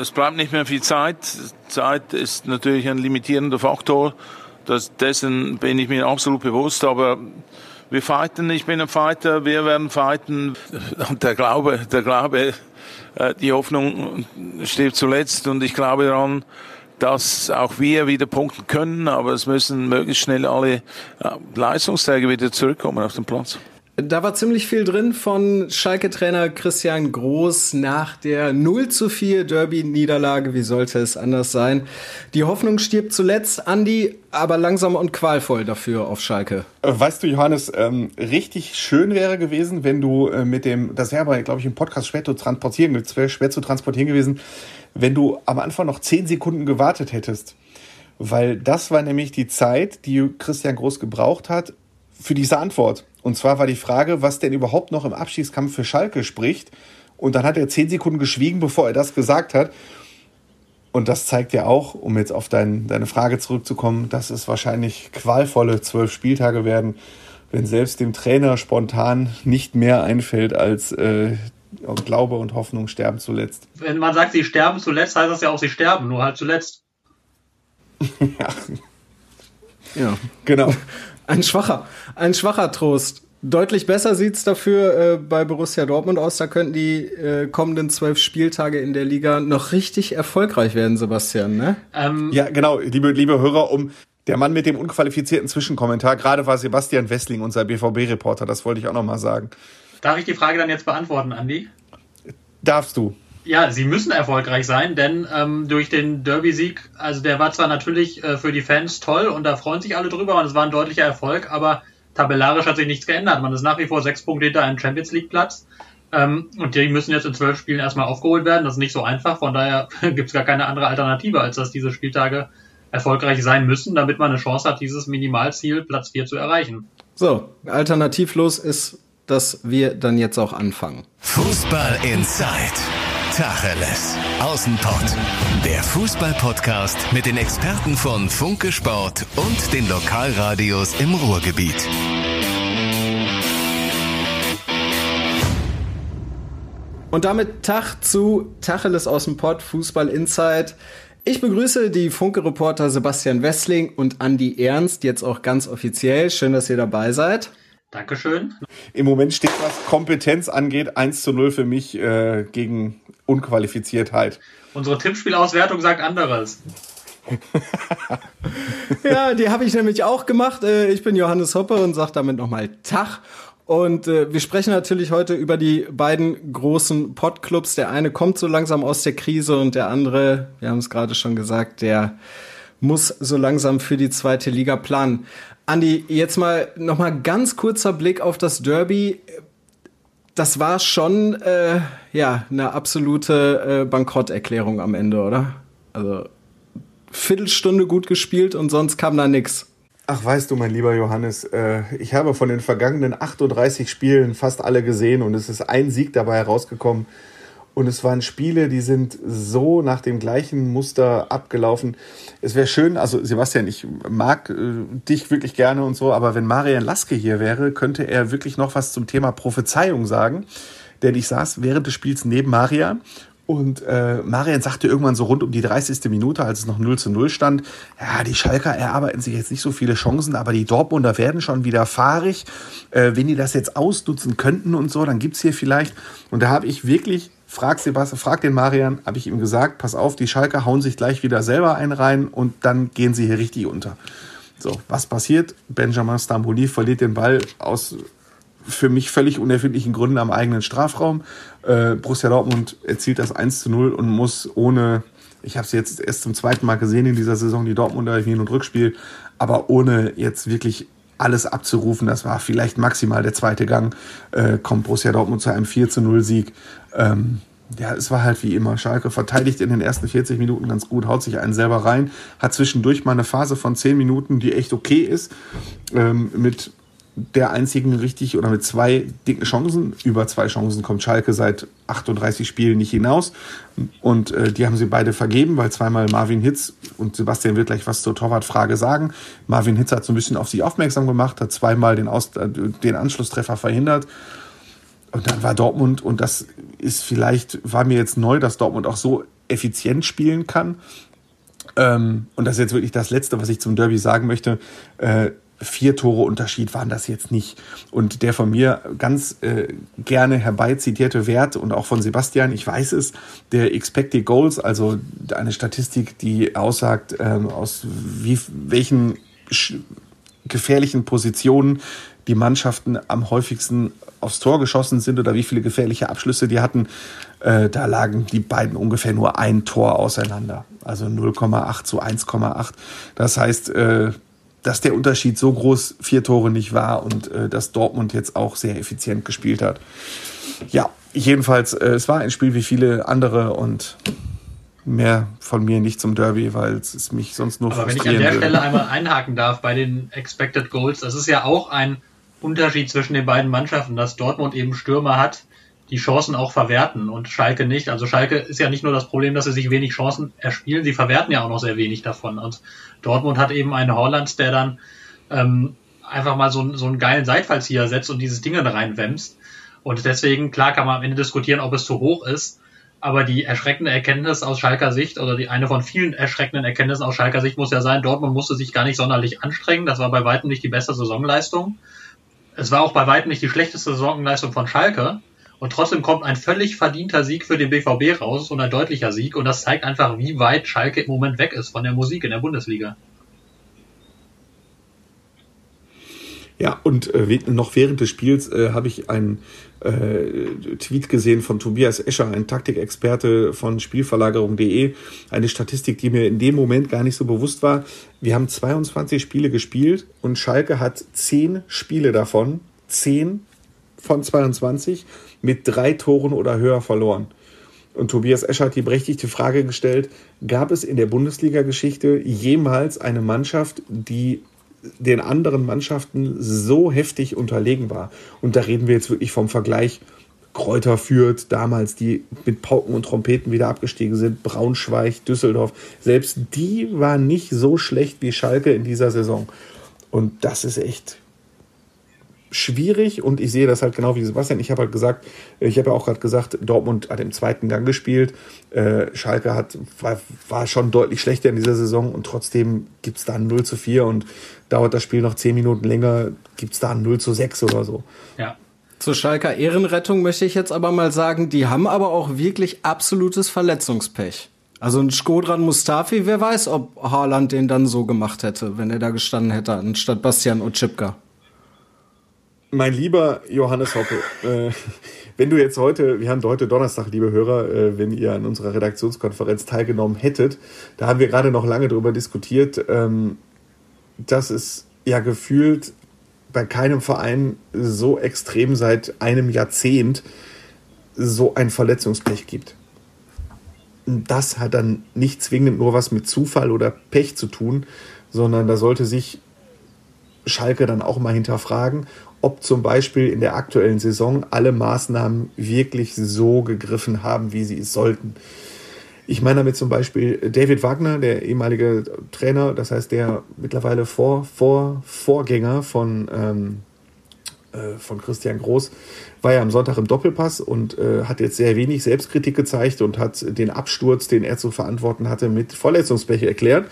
es bleibt nicht mehr viel Zeit. Zeit ist natürlich ein limitierender Faktor. Das, dessen bin ich mir absolut bewusst. Aber wir fighten, ich bin ein Fighter, wir werden fighten. Und der Glaube, der Glaube, äh, die Hoffnung steht zuletzt. Und ich glaube daran, dass auch wir wieder punkten können. Aber es müssen möglichst schnell alle äh, Leistungsträger wieder zurückkommen auf den Platz. Da war ziemlich viel drin von Schalke-Trainer Christian Groß nach der 0 zu 4 Derby-Niederlage. Wie sollte es anders sein? Die Hoffnung stirbt zuletzt, Andi, aber langsam und qualvoll dafür auf Schalke. Äh, weißt du, Johannes, ähm, richtig schön wäre gewesen, wenn du äh, mit dem, das wäre aber, glaube ich, im Podcast schwer zu transportieren, schwer zu transportieren gewesen, wenn du am Anfang noch 10 Sekunden gewartet hättest. Weil das war nämlich die Zeit, die Christian Groß gebraucht hat für diese Antwort. Und zwar war die Frage, was denn überhaupt noch im Abschiedskampf für Schalke spricht. Und dann hat er zehn Sekunden geschwiegen, bevor er das gesagt hat. Und das zeigt ja auch, um jetzt auf dein, deine Frage zurückzukommen, dass es wahrscheinlich qualvolle zwölf Spieltage werden, wenn selbst dem Trainer spontan nicht mehr einfällt als äh, Glaube und Hoffnung sterben zuletzt. Wenn man sagt, sie sterben zuletzt, heißt das ja auch, sie sterben, nur halt zuletzt. ja. ja. Genau. Ein schwacher, ein schwacher Trost. Deutlich besser sieht's dafür äh, bei Borussia Dortmund aus. Da könnten die äh, kommenden zwölf Spieltage in der Liga noch richtig erfolgreich werden, Sebastian. Ne? Ähm, ja, genau, liebe, liebe Hörer, um der Mann mit dem unqualifizierten Zwischenkommentar, gerade war Sebastian Wessling, unser BVB-Reporter, das wollte ich auch noch mal sagen. Darf ich die Frage dann jetzt beantworten, Andi? Darfst du. Ja, sie müssen erfolgreich sein, denn ähm, durch den Derby-Sieg, also der war zwar natürlich äh, für die Fans toll und da freuen sich alle drüber und es war ein deutlicher Erfolg, aber tabellarisch hat sich nichts geändert. Man ist nach wie vor sechs Punkte hinter einem Champions League-Platz ähm, und die müssen jetzt in zwölf Spielen erstmal aufgeholt werden. Das ist nicht so einfach, von daher gibt es gar keine andere Alternative, als dass diese Spieltage erfolgreich sein müssen, damit man eine Chance hat, dieses Minimalziel Platz 4 zu erreichen. So, alternativlos ist, dass wir dann jetzt auch anfangen. Fußball Inside. Tacheles. Außenpott. Der Fußball-Podcast mit den Experten von Funke Sport und den Lokalradios im Ruhrgebiet. Und damit Tag zu Tacheles aus dem Pott, Fußball Insight. Ich begrüße die Funke-Reporter Sebastian Wessling und Andi Ernst, jetzt auch ganz offiziell. Schön, dass ihr dabei seid. Dankeschön. Im Moment steht, was Kompetenz angeht, 1 zu 0 für mich äh, gegen Unqualifiziertheit. Unsere Tippspielauswertung sagt anderes. ja, die habe ich nämlich auch gemacht. Äh, ich bin Johannes Hoppe und sage damit nochmal Tag. Und äh, wir sprechen natürlich heute über die beiden großen Podclubs. Der eine kommt so langsam aus der Krise und der andere, wir haben es gerade schon gesagt, der muss so langsam für die zweite Liga planen. Andi, jetzt mal noch mal ganz kurzer Blick auf das Derby. Das war schon äh, ja eine absolute äh, Bankrotterklärung am Ende, oder? Also Viertelstunde gut gespielt und sonst kam da nix. Ach, weißt du, mein lieber Johannes, äh, ich habe von den vergangenen 38 Spielen fast alle gesehen und es ist ein Sieg dabei herausgekommen. Und es waren Spiele, die sind so nach dem gleichen Muster abgelaufen. Es wäre schön, also Sebastian, ich mag äh, dich wirklich gerne und so, aber wenn Marian Laske hier wäre, könnte er wirklich noch was zum Thema Prophezeiung sagen. Denn ich saß während des Spiels neben Marian und äh, Marian sagte irgendwann so rund um die 30. Minute, als es noch 0 zu 0 stand, ja, die Schalker erarbeiten sich jetzt nicht so viele Chancen, aber die Dortmunder werden schon wieder fahrig. Äh, wenn die das jetzt ausnutzen könnten und so, dann gibt's hier vielleicht. Und da habe ich wirklich frag Sebastian, frag den Marian, habe ich ihm gesagt, pass auf, die Schalker hauen sich gleich wieder selber einen rein und dann gehen sie hier richtig unter. So, was passiert? Benjamin Stambouli verliert den Ball aus für mich völlig unerfindlichen Gründen am eigenen Strafraum. Äh, Borussia Dortmund erzielt das 1 zu 0 und muss ohne, ich habe es jetzt erst zum zweiten Mal gesehen in dieser Saison, die Dortmunder Hin- und Rückspiel, aber ohne jetzt wirklich alles abzurufen, das war vielleicht maximal der zweite Gang, äh, kommt Borussia Dortmund zu einem 4 zu 0 Sieg. Ähm, ja, es war halt wie immer. Schalke verteidigt in den ersten 40 Minuten ganz gut, haut sich einen selber rein, hat zwischendurch mal eine Phase von 10 Minuten, die echt okay ist, ähm, mit der einzigen richtig oder mit zwei dicken Chancen. Über zwei Chancen kommt Schalke seit 38 Spielen nicht hinaus. Und äh, die haben sie beide vergeben, weil zweimal Marvin Hitz und Sebastian wird gleich was zur Torwartfrage sagen. Marvin Hitz hat so ein bisschen auf sich aufmerksam gemacht, hat zweimal den, Aus äh, den Anschlusstreffer verhindert. Und dann war Dortmund, und das ist vielleicht, war mir jetzt neu, dass Dortmund auch so effizient spielen kann. Ähm, und das ist jetzt wirklich das Letzte, was ich zum Derby sagen möchte. Äh, vier Tore Unterschied waren das jetzt nicht. Und der von mir ganz äh, gerne herbeizitierte Wert und auch von Sebastian, ich weiß es, der Expected Goals, also eine Statistik, die aussagt, ähm, aus wie, welchen gefährlichen Positionen die Mannschaften am häufigsten aufs Tor geschossen sind oder wie viele gefährliche Abschlüsse die hatten, äh, da lagen die beiden ungefähr nur ein Tor auseinander. Also 0,8 zu 1,8. Das heißt, äh, dass der Unterschied so groß vier Tore nicht war und äh, dass Dortmund jetzt auch sehr effizient gespielt hat. Ja, jedenfalls, äh, es war ein Spiel wie viele andere und mehr von mir nicht zum Derby, weil es mich sonst nur Aber wenn ich an der würde. Stelle einmal einhaken darf bei den Expected Goals, das ist ja auch ein Unterschied zwischen den beiden Mannschaften, dass Dortmund eben Stürmer hat, die Chancen auch verwerten und Schalke nicht. Also Schalke ist ja nicht nur das Problem, dass sie sich wenig Chancen erspielen, sie verwerten ja auch noch sehr wenig davon. Und Dortmund hat eben einen Holland, der dann ähm, einfach mal so, so einen geilen Seitfallzieher setzt und dieses Ding dann reinwämst. Und deswegen, klar kann man am Ende diskutieren, ob es zu hoch ist. Aber die erschreckende Erkenntnis aus Schalker Sicht oder die eine von vielen erschreckenden Erkenntnissen aus Schalker Sicht muss ja sein, Dortmund musste sich gar nicht sonderlich anstrengen. Das war bei weitem nicht die beste Saisonleistung. Es war auch bei weitem nicht die schlechteste Saisonleistung von Schalke. Und trotzdem kommt ein völlig verdienter Sieg für den BVB raus und ein deutlicher Sieg. Und das zeigt einfach, wie weit Schalke im Moment weg ist von der Musik in der Bundesliga. Ja, und äh, noch während des Spiels äh, habe ich einen äh, Tweet gesehen von Tobias Escher, ein Taktikexperte von Spielverlagerung.de. Eine Statistik, die mir in dem Moment gar nicht so bewusst war. Wir haben 22 Spiele gespielt und Schalke hat 10 Spiele davon, 10 von 22, mit drei Toren oder höher verloren. Und Tobias Escher hat die berechtigte Frage gestellt, gab es in der Bundesliga-Geschichte jemals eine Mannschaft, die den anderen Mannschaften so heftig unterlegen war? Und da reden wir jetzt wirklich vom Vergleich Kräuter führt, damals, die mit Pauken und Trompeten wieder abgestiegen sind, Braunschweig, Düsseldorf, selbst die waren nicht so schlecht wie Schalke in dieser Saison. Und das ist echt schwierig und ich sehe das halt genau wie Sebastian. Ich habe halt gesagt, ich habe ja auch gerade gesagt, Dortmund hat im zweiten Gang gespielt. Äh, Schalke hat, war, war schon deutlich schlechter in dieser Saison und trotzdem gibt es da ein 0 zu 4 und dauert das Spiel noch 10 Minuten länger, gibt es da ein 0 zu 6 oder so. Ja. Zur Schalker Ehrenrettung möchte ich jetzt aber mal sagen, die haben aber auch wirklich absolutes Verletzungspech. Also ein Skodran Mustafi, wer weiß, ob Haaland den dann so gemacht hätte, wenn er da gestanden hätte, anstatt Bastian Otschipka. Mein lieber Johannes Hoppe, äh, wenn du jetzt heute, wir haben heute Donnerstag, liebe Hörer, äh, wenn ihr an unserer Redaktionskonferenz teilgenommen hättet, da haben wir gerade noch lange darüber diskutiert, ähm, dass es ja gefühlt bei keinem Verein so extrem seit einem Jahrzehnt so ein Verletzungspech gibt. Das hat dann nicht zwingend nur was mit Zufall oder Pech zu tun, sondern da sollte sich Schalke dann auch mal hinterfragen, ob zum Beispiel in der aktuellen Saison alle Maßnahmen wirklich so gegriffen haben, wie sie es sollten. Ich meine damit zum Beispiel David Wagner, der ehemalige Trainer, das heißt der mittlerweile Vor, Vor, Vorgänger von, ähm, äh, von Christian Groß, war ja am Sonntag im Doppelpass und äh, hat jetzt sehr wenig Selbstkritik gezeigt und hat den Absturz, den er zu verantworten hatte, mit Verletzungspech erklärt.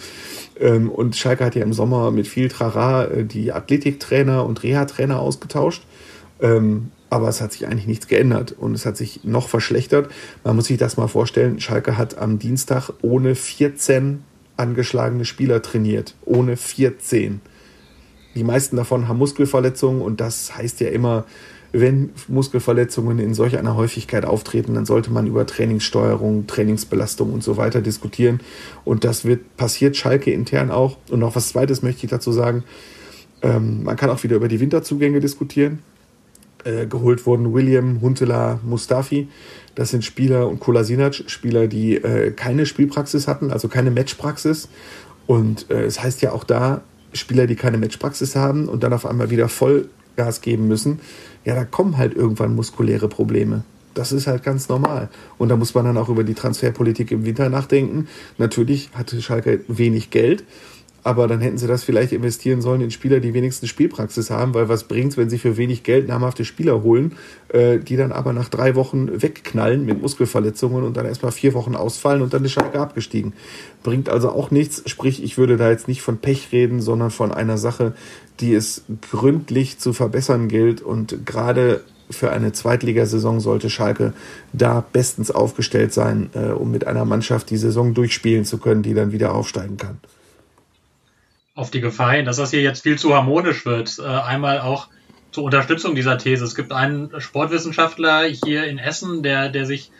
Ähm, und Schalke hat ja im Sommer mit viel Trara äh, die Athletiktrainer und Reha-Trainer ausgetauscht. Ähm, aber es hat sich eigentlich nichts geändert und es hat sich noch verschlechtert. Man muss sich das mal vorstellen, Schalke hat am Dienstag ohne 14 angeschlagene Spieler trainiert. Ohne 14. Die meisten davon haben Muskelverletzungen und das heißt ja immer, wenn Muskelverletzungen in solch einer Häufigkeit auftreten, dann sollte man über Trainingssteuerung, Trainingsbelastung und so weiter diskutieren. Und das wird passiert Schalke intern auch. Und noch was Zweites möchte ich dazu sagen. Ähm, man kann auch wieder über die Winterzugänge diskutieren. Äh, geholt wurden William, Huntela, Mustafi. Das sind Spieler und Kolasinac, Spieler, die äh, keine Spielpraxis hatten, also keine Matchpraxis. Und äh, es heißt ja auch da, Spieler, die keine Matchpraxis haben und dann auf einmal wieder Vollgas geben müssen, ja, da kommen halt irgendwann muskuläre Probleme. Das ist halt ganz normal. Und da muss man dann auch über die Transferpolitik im Winter nachdenken. Natürlich hatte Schalke wenig Geld, aber dann hätten sie das vielleicht investieren sollen in Spieler, die wenigstens Spielpraxis haben, weil was bringt's, wenn sie für wenig Geld namhafte Spieler holen, äh, die dann aber nach drei Wochen wegknallen mit Muskelverletzungen und dann erstmal vier Wochen ausfallen und dann ist Schalke abgestiegen. Bringt also auch nichts, sprich, ich würde da jetzt nicht von Pech reden, sondern von einer Sache, die es gründlich zu verbessern gilt. Und gerade für eine Zweitligasaison sollte Schalke da bestens aufgestellt sein, äh, um mit einer Mannschaft die Saison durchspielen zu können, die dann wieder aufsteigen kann auf die Gefahr hin, dass das hier jetzt viel zu harmonisch wird. Äh, einmal auch zur Unterstützung dieser These. Es gibt einen Sportwissenschaftler hier in Essen, der, der sich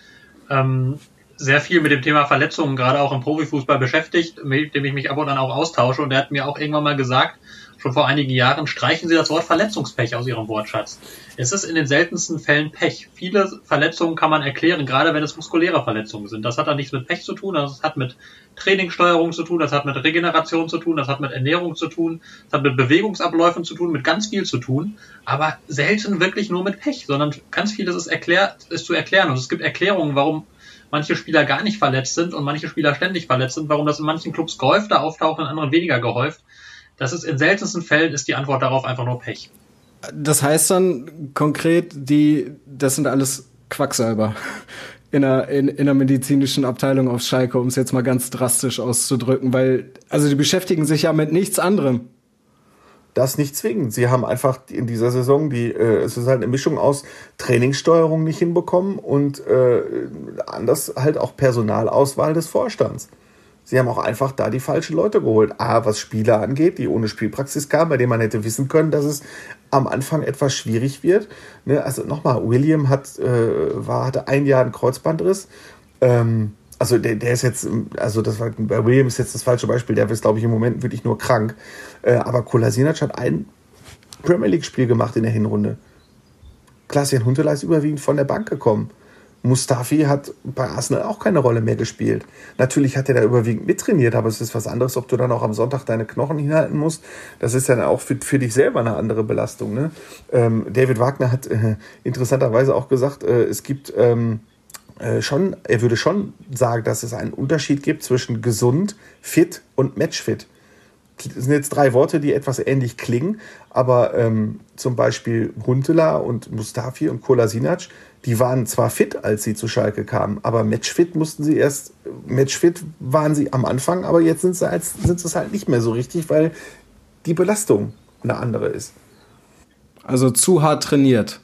ähm, sehr viel mit dem Thema Verletzungen gerade auch im Profifußball beschäftigt, mit dem ich mich ab und an auch austausche. Und der hat mir auch irgendwann mal gesagt, schon vor einigen Jahren, streichen Sie das Wort Verletzungspech aus Ihrem Wortschatz. Es ist in den seltensten Fällen Pech. Viele Verletzungen kann man erklären, gerade wenn es muskuläre Verletzungen sind. Das hat dann nichts mit Pech zu tun, das hat mit Trainingssteuerung zu tun, das hat mit Regeneration zu tun, das hat mit Ernährung zu tun, das hat mit Bewegungsabläufen zu tun, mit ganz viel zu tun, aber selten wirklich nur mit Pech, sondern ganz vieles ist, erklärt, ist zu erklären. Und es gibt Erklärungen, warum manche Spieler gar nicht verletzt sind und manche Spieler ständig verletzt sind, warum das in manchen Clubs gehäufter auftaucht, in anderen weniger gehäuft. Das ist in seltensten Fällen ist die Antwort darauf einfach nur Pech. Das heißt dann konkret, die, das sind alles Quacksalber in einer, in, in einer medizinischen Abteilung auf Schalke, um es jetzt mal ganz drastisch auszudrücken, weil, also die beschäftigen sich ja mit nichts anderem. Das nicht zwingend. Sie haben einfach in dieser Saison die, äh, es ist halt eine Mischung aus Trainingssteuerung nicht hinbekommen und äh, anders halt auch Personalauswahl des Vorstands. Sie haben auch einfach da die falschen Leute geholt. A, was Spieler angeht, die ohne Spielpraxis kamen, bei denen man hätte wissen können, dass es am Anfang etwas schwierig wird. Ne? Also nochmal, William hat, äh, war, hatte ein Jahr einen Kreuzbandriss. Ähm, also der, der ist jetzt, also das war, bei William ist jetzt das falsche Beispiel, der ist, glaube ich, im Moment wirklich nur krank. Äh, aber Kolasinac hat ein Premier League-Spiel gemacht in der Hinrunde. Klaas-Jan Huntelaar ist überwiegend von der Bank gekommen. Mustafi hat bei Arsenal auch keine Rolle mehr gespielt. Natürlich hat er da überwiegend mittrainiert, aber es ist was anderes, ob du dann auch am Sonntag deine Knochen hinhalten musst. Das ist dann auch für, für dich selber eine andere Belastung. Ne? Ähm, David Wagner hat äh, interessanterweise auch gesagt, äh, es gibt ähm, äh, schon, er würde schon sagen, dass es einen Unterschied gibt zwischen gesund, fit und matchfit. Das sind jetzt drei Worte, die etwas ähnlich klingen, aber ähm, zum Beispiel Huntela und Mustafi und Kolasinac die waren zwar fit, als sie zu Schalke kamen, aber Matchfit mussten sie erst, Matchfit waren sie am Anfang, aber jetzt sind sie, als, sind sie es halt nicht mehr so richtig, weil die Belastung eine andere ist. Also zu hart trainiert.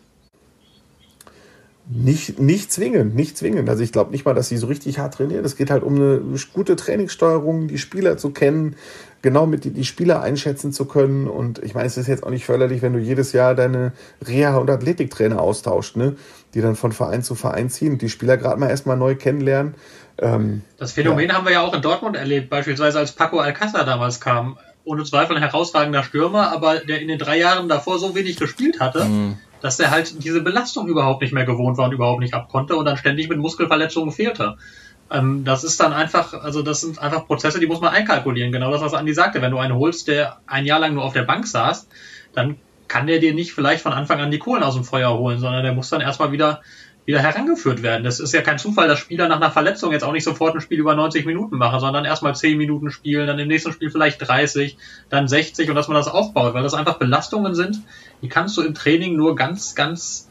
Nicht, nicht zwingend, nicht zwingend. Also ich glaube nicht mal, dass sie so richtig hart trainieren. Es geht halt um eine gute Trainingssteuerung, die Spieler zu kennen, genau mit die, die Spieler einschätzen zu können. Und ich meine, es ist jetzt auch nicht förderlich, wenn du jedes Jahr deine Reha- und Athletiktrainer austauscht, ne? die dann von Verein zu Verein ziehen und die Spieler gerade mal erstmal neu kennenlernen. Ähm, das Phänomen ja. haben wir ja auch in Dortmund erlebt, beispielsweise als Paco Alcázar damals kam. Ohne Zweifel ein herausragender Stürmer, aber der in den drei Jahren davor so wenig gespielt hatte, mhm. dass er halt diese Belastung überhaupt nicht mehr gewohnt war und überhaupt nicht abkonnte und dann ständig mit Muskelverletzungen fehlte. Ähm, das ist dann einfach, also das sind einfach Prozesse, die muss man einkalkulieren. Genau das, was Andi sagte. Wenn du einen holst, der ein Jahr lang nur auf der Bank saß, dann kann der dir nicht vielleicht von Anfang an die Kohlen aus dem Feuer holen, sondern der muss dann erstmal wieder, wieder herangeführt werden. Das ist ja kein Zufall, dass Spieler nach einer Verletzung jetzt auch nicht sofort ein Spiel über 90 Minuten machen, sondern erstmal 10 Minuten spielen, dann im nächsten Spiel vielleicht 30, dann 60 und dass man das aufbaut, weil das einfach Belastungen sind, die kannst du im Training nur ganz, ganz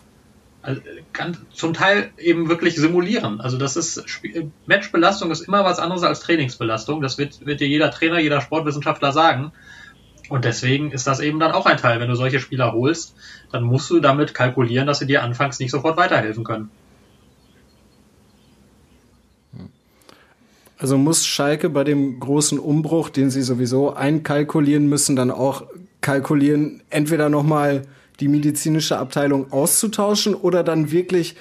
also kann zum Teil eben wirklich simulieren. Also das ist Matchbelastung ist immer was anderes als Trainingsbelastung. Das wird, wird dir jeder Trainer, jeder Sportwissenschaftler sagen. Und deswegen ist das eben dann auch ein Teil. Wenn du solche Spieler holst, dann musst du damit kalkulieren, dass sie dir anfangs nicht sofort weiterhelfen können. Also muss Schalke bei dem großen Umbruch, den sie sowieso einkalkulieren müssen, dann auch kalkulieren, entweder nochmal die medizinische Abteilung auszutauschen oder dann wirklich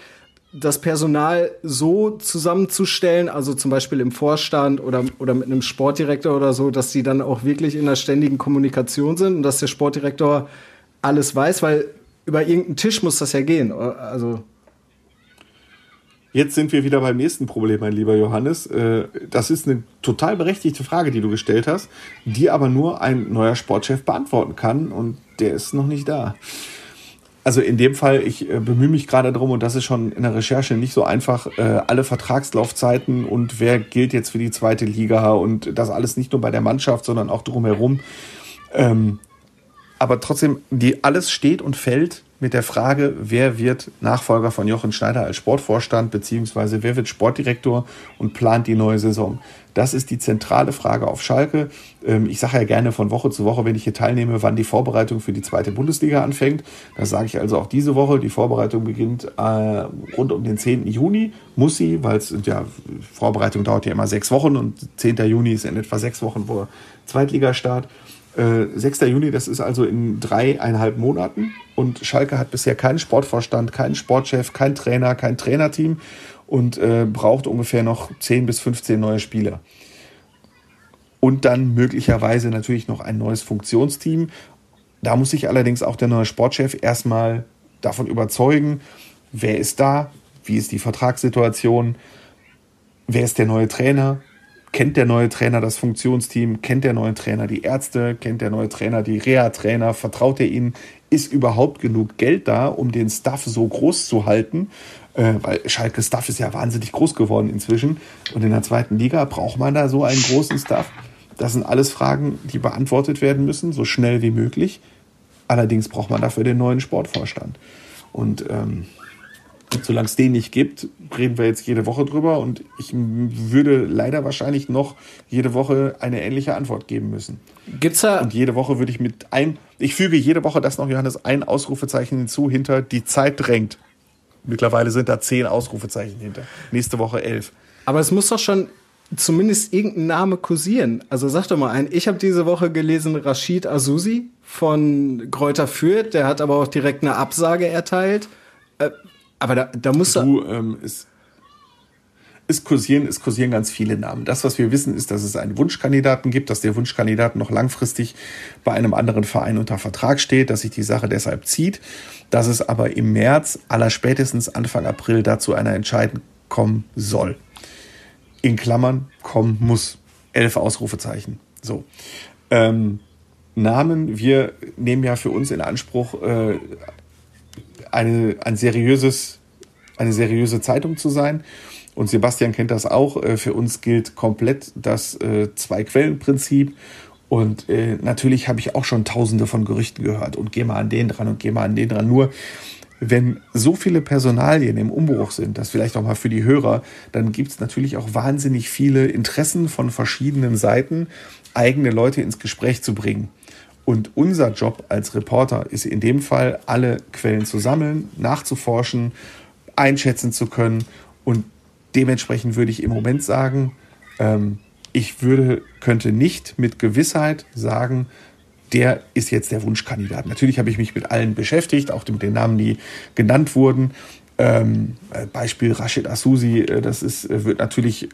das Personal so zusammenzustellen, also zum Beispiel im Vorstand oder, oder mit einem Sportdirektor oder so, dass sie dann auch wirklich in der ständigen Kommunikation sind und dass der Sportdirektor alles weiß, weil über irgendeinen Tisch muss das ja gehen. Also Jetzt sind wir wieder beim nächsten Problem, mein lieber Johannes. Äh, das ist eine total berechtigte Frage, die du gestellt hast, die aber nur ein neuer Sportchef beantworten kann und der ist noch nicht da. also in dem Fall, ich äh, bemühe mich gerade darum, und das ist schon in der Recherche nicht so einfach, äh, alle Vertragslaufzeiten und wer gilt jetzt für die zweite Liga und das alles nicht nur bei der Mannschaft, sondern auch drumherum. Ähm, aber trotzdem, die alles steht und fällt mit der Frage, wer wird Nachfolger von Jochen Schneider als Sportvorstand, beziehungsweise wer wird Sportdirektor und plant die neue Saison. Das ist die zentrale Frage auf Schalke. Ähm, ich sage ja gerne von Woche zu Woche, wenn ich hier teilnehme, wann die Vorbereitung für die zweite Bundesliga anfängt. Das sage ich also auch diese Woche. Die Vorbereitung beginnt äh, rund um den 10. Juni. Muss sie, weil es ja, Vorbereitung dauert ja immer sechs Wochen und 10. Juni ist in etwa sechs Wochen vor Zweitligastart. 6. Äh, Juni, das ist also in dreieinhalb Monaten. Und Schalke hat bisher keinen Sportvorstand, keinen Sportchef, keinen Trainer, kein Trainerteam und äh, braucht ungefähr noch 10 bis 15 neue Spieler. Und dann möglicherweise natürlich noch ein neues Funktionsteam. Da muss sich allerdings auch der neue Sportchef erstmal davon überzeugen, wer ist da, wie ist die Vertragssituation, wer ist der neue Trainer, kennt der neue Trainer das Funktionsteam, kennt der neue Trainer die Ärzte, kennt der neue Trainer die Reha-Trainer, vertraut er ihnen, ist überhaupt genug Geld da, um den Staff so groß zu halten, äh, weil Schalke Staff ist ja wahnsinnig groß geworden inzwischen und in der zweiten Liga braucht man da so einen großen Staff. Das sind alles Fragen, die beantwortet werden müssen, so schnell wie möglich. Allerdings braucht man dafür den neuen Sportvorstand. Und ähm, solange es den nicht gibt, reden wir jetzt jede Woche drüber und ich würde leider wahrscheinlich noch jede Woche eine ähnliche Antwort geben müssen. Gibt's da und jede Woche würde ich mit ein ich füge jede Woche das noch Johannes ein Ausrufezeichen hinzu hinter die Zeit drängt. Mittlerweile sind da zehn Ausrufezeichen hinter. Nächste Woche elf. Aber es muss doch schon zumindest irgendein Name kursieren. Also sag doch mal ein. Ich habe diese Woche gelesen Rashid Azusi von Kräuter Fürth. Der hat aber auch direkt eine Absage erteilt. Äh, aber da, da muss du, ähm, es, es, kursieren, es kursieren ganz viele Namen. Das, was wir wissen, ist, dass es einen Wunschkandidaten gibt, dass der Wunschkandidat noch langfristig bei einem anderen Verein unter Vertrag steht, dass sich die Sache deshalb zieht, dass es aber im März, aller spätestens Anfang April dazu einer Entscheidung kommen soll. In Klammern kommen muss. Elf Ausrufezeichen. So. Ähm, Namen, wir nehmen ja für uns in Anspruch, äh, eine, ein seriöses, eine seriöse Zeitung zu sein. Und Sebastian kennt das auch. Äh, für uns gilt komplett das äh, Zwei-Quellen-Prinzip. Und äh, natürlich habe ich auch schon tausende von Gerüchten gehört und geh mal an den dran und geh mal an den dran. Nur wenn so viele Personalien im Umbruch sind, das vielleicht auch mal für die Hörer, dann gibt es natürlich auch wahnsinnig viele Interessen von verschiedenen Seiten, eigene Leute ins Gespräch zu bringen. Und unser Job als Reporter ist in dem Fall, alle Quellen zu sammeln, nachzuforschen, einschätzen zu können. Und dementsprechend würde ich im Moment sagen, ähm, ich würde, könnte nicht mit Gewissheit sagen, der ist jetzt der Wunschkandidat. Natürlich habe ich mich mit allen beschäftigt, auch mit den Namen, die genannt wurden. Ähm, Beispiel Rashid Asusi, äh, das ist, äh, wird natürlich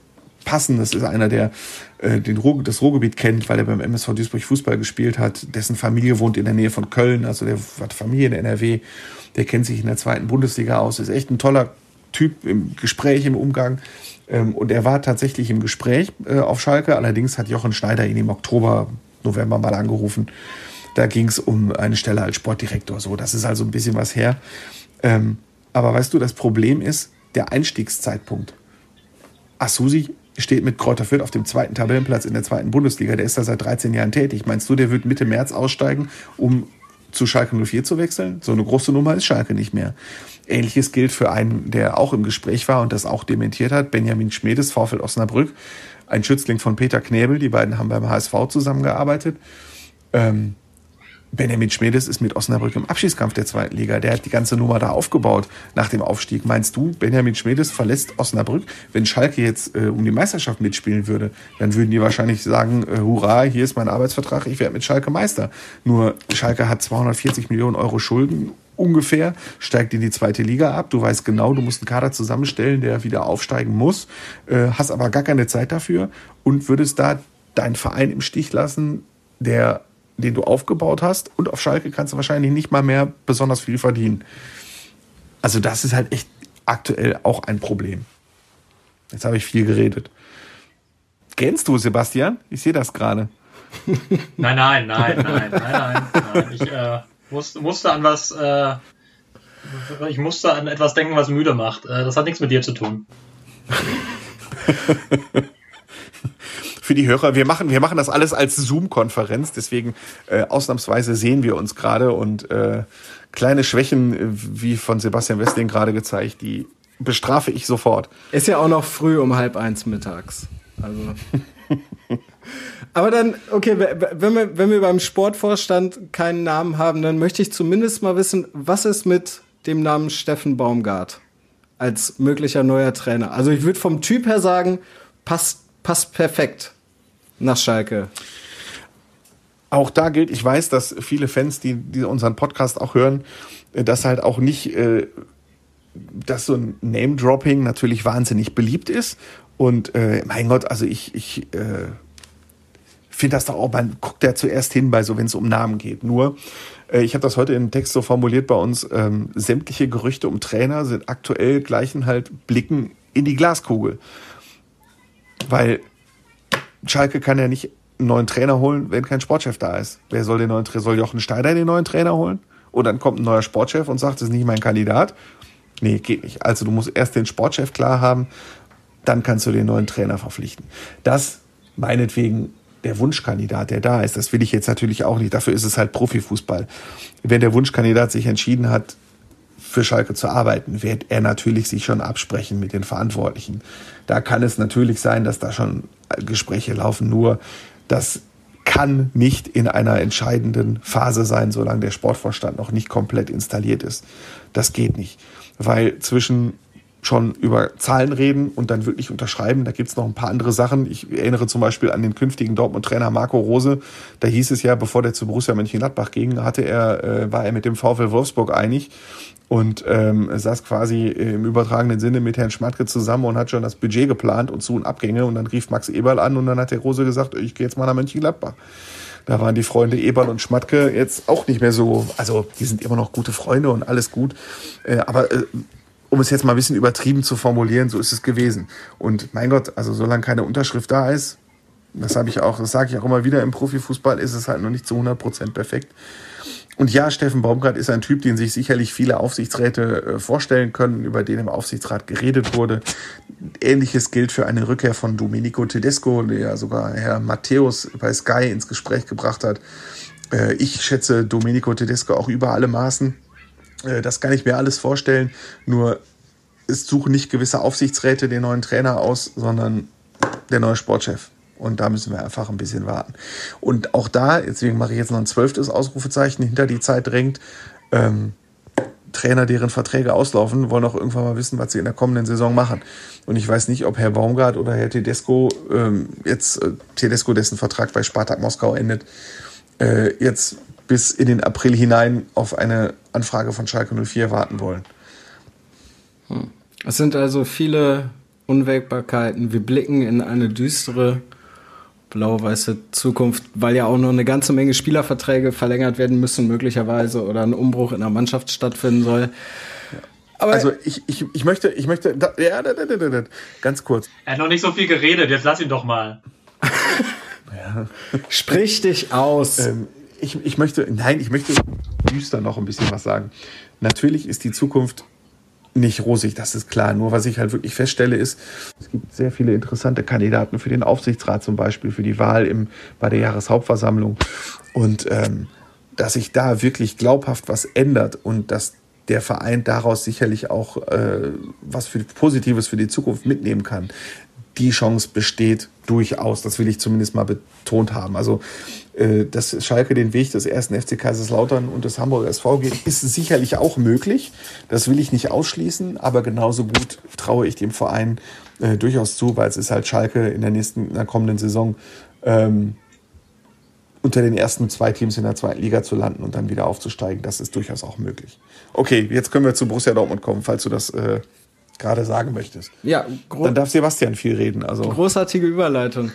passen. Das ist einer, der äh, den Ruhr, das Ruhrgebiet kennt, weil er beim MSV Duisburg Fußball gespielt hat. Dessen Familie wohnt in der Nähe von Köln, also der hat Familie in NRW. Der kennt sich in der zweiten Bundesliga aus. Ist echt ein toller Typ im Gespräch, im Umgang. Ähm, und er war tatsächlich im Gespräch äh, auf Schalke. Allerdings hat Jochen Schneider ihn im Oktober, November mal angerufen. Da ging es um eine Stelle als Sportdirektor. So, das ist also ein bisschen was her. Ähm, aber weißt du, das Problem ist der Einstiegszeitpunkt. Asusi steht mit Kräuter Fürth auf dem zweiten Tabellenplatz in der zweiten Bundesliga. Der ist da seit 13 Jahren tätig. Meinst du, der wird Mitte März aussteigen, um zu Schalke 04 zu wechseln? So eine große Nummer ist Schalke nicht mehr. Ähnliches gilt für einen, der auch im Gespräch war und das auch dementiert hat, Benjamin Schmedes, Vorfeld Osnabrück, ein Schützling von Peter Knebel. Die beiden haben beim HSV zusammengearbeitet. Ähm, Benjamin Schmedes ist mit Osnabrück im Abschiedskampf der zweiten Liga. Der hat die ganze Nummer da aufgebaut nach dem Aufstieg. Meinst du, Benjamin Schmedes verlässt Osnabrück? Wenn Schalke jetzt äh, um die Meisterschaft mitspielen würde, dann würden die wahrscheinlich sagen, äh, hurra, hier ist mein Arbeitsvertrag, ich werde mit Schalke Meister. Nur Schalke hat 240 Millionen Euro Schulden ungefähr, steigt in die zweite Liga ab. Du weißt genau, du musst einen Kader zusammenstellen, der wieder aufsteigen muss, äh, hast aber gar keine Zeit dafür und würdest da deinen Verein im Stich lassen, der den du aufgebaut hast. Und auf Schalke kannst du wahrscheinlich nicht mal mehr besonders viel verdienen. Also das ist halt echt aktuell auch ein Problem. Jetzt habe ich viel geredet. Kennst du Sebastian? Ich sehe das gerade. Nein, nein, nein, nein, nein, nein, nein. Ich äh, musste, musste an was, äh, Ich musste an etwas denken, was müde macht. Äh, das hat nichts mit dir zu tun. Für die Hörer, wir machen, wir machen das alles als Zoom-Konferenz, deswegen äh, ausnahmsweise sehen wir uns gerade und äh, kleine Schwächen, wie von Sebastian Westling gerade gezeigt, die bestrafe ich sofort. Ist ja auch noch früh um halb eins mittags. Also. Aber dann, okay, wenn wir, wenn wir beim Sportvorstand keinen Namen haben, dann möchte ich zumindest mal wissen, was ist mit dem Namen Steffen Baumgart als möglicher neuer Trainer? Also ich würde vom Typ her sagen, passt, passt perfekt nach Schalke. Auch da gilt, ich weiß, dass viele Fans, die, die unseren Podcast auch hören, äh, das halt auch nicht, äh, dass so ein Name-Dropping natürlich wahnsinnig beliebt ist. Und äh, mein Gott, also ich, ich finde das doch auch, man guckt ja zuerst hin bei so, wenn es um Namen geht. Nur, ich habe das heute im Text so formuliert bei uns, ähm, sämtliche Gerüchte um Trainer sind aktuell gleichen halt Blicken in die Glaskugel. Weil Schalke kann ja nicht einen neuen Trainer holen, wenn kein Sportchef da ist. Wer soll den neuen Trainer, soll Jochen Steiner den neuen Trainer holen? Und dann kommt ein neuer Sportchef und sagt, das ist nicht mein Kandidat. Nee, geht nicht. Also du musst erst den Sportchef klar haben, dann kannst du den neuen Trainer verpflichten. Das meinetwegen der Wunschkandidat, der da ist, das will ich jetzt natürlich auch nicht. Dafür ist es halt Profifußball. Wenn der Wunschkandidat sich entschieden hat, für Schalke zu arbeiten, wird er natürlich sich schon absprechen mit den Verantwortlichen. Da kann es natürlich sein, dass da schon Gespräche laufen, nur das kann nicht in einer entscheidenden Phase sein, solange der Sportvorstand noch nicht komplett installiert ist. Das geht nicht, weil zwischen schon über Zahlen reden und dann wirklich unterschreiben. Da gibt's noch ein paar andere Sachen. Ich erinnere zum Beispiel an den künftigen Dortmund-Trainer Marco Rose. Da hieß es ja, bevor der zu Borussia Mönchengladbach ging, hatte er, äh, war er mit dem VfL Wolfsburg einig und ähm, saß quasi im übertragenen Sinne mit Herrn Schmatke zusammen und hat schon das Budget geplant und Zu- und Abgänge. Und dann rief Max Eberl an und dann hat der Rose gesagt, ich gehe jetzt mal nach Mönchengladbach. Da waren die Freunde Eberl und Schmatke jetzt auch nicht mehr so, also die sind immer noch gute Freunde und alles gut. Äh, aber äh, um es jetzt mal ein bisschen übertrieben zu formulieren, so ist es gewesen. Und mein Gott, also solange keine Unterschrift da ist, das habe ich auch, das sage ich auch immer wieder im Profifußball, ist es halt noch nicht zu 100 Prozent perfekt. Und ja, Steffen Baumgart ist ein Typ, den sich sicherlich viele Aufsichtsräte äh, vorstellen können, über den im Aufsichtsrat geredet wurde. Ähnliches gilt für eine Rückkehr von Domenico Tedesco, der sogar Herr Matthäus bei Sky ins Gespräch gebracht hat. Äh, ich schätze Domenico Tedesco auch über alle Maßen. Äh, das kann ich mir alles vorstellen. Nur es suchen nicht gewisse Aufsichtsräte den neuen Trainer aus, sondern der neue Sportchef. Und da müssen wir einfach ein bisschen warten. Und auch da, deswegen mache ich jetzt noch ein zwölftes Ausrufezeichen, hinter die Zeit drängt, ähm, Trainer, deren Verträge auslaufen, wollen auch irgendwann mal wissen, was sie in der kommenden Saison machen. Und ich weiß nicht, ob Herr Baumgart oder Herr Tedesco ähm, jetzt, äh, Tedesco, dessen Vertrag bei Spartak Moskau endet, äh, jetzt bis in den April hinein auf eine Anfrage von Schalke 04 warten wollen. Hm. Es sind also viele Unwägbarkeiten. Wir blicken in eine düstere blau-weiße Zukunft, weil ja auch noch eine ganze Menge Spielerverträge verlängert werden müssen, möglicherweise, oder ein Umbruch in der Mannschaft stattfinden soll. Aber also ich, ich, ich möchte, ich möchte, da, ja, da, da, da, da, ganz kurz. Er hat noch nicht so viel geredet, jetzt lass ihn doch mal. ja. Sprich dich aus. Ähm, ich, ich möchte, nein, ich möchte düster noch ein bisschen was sagen. Natürlich ist die Zukunft nicht rosig, das ist klar. Nur was ich halt wirklich feststelle, ist, es gibt sehr viele interessante Kandidaten für den Aufsichtsrat zum Beispiel, für die Wahl im, bei der Jahreshauptversammlung. Und ähm, dass sich da wirklich glaubhaft was ändert und dass der Verein daraus sicherlich auch äh, was für Positives für die Zukunft mitnehmen kann. Die Chance besteht durchaus. Das will ich zumindest mal betont haben. Also äh, dass Schalke den Weg des ersten FC Kaiserslautern und des Hamburger SV geht, ist sicherlich auch möglich. Das will ich nicht ausschließen, aber genauso gut traue ich dem Verein äh, durchaus zu, weil es ist halt Schalke in der nächsten, in der kommenden Saison ähm, unter den ersten zwei Teams in der zweiten Liga zu landen und dann wieder aufzusteigen. Das ist durchaus auch möglich. Okay, jetzt können wir zu Borussia Dortmund kommen, falls du das äh, gerade sagen möchtest. Ja, dann darf Sebastian viel reden. Also großartige Überleitung.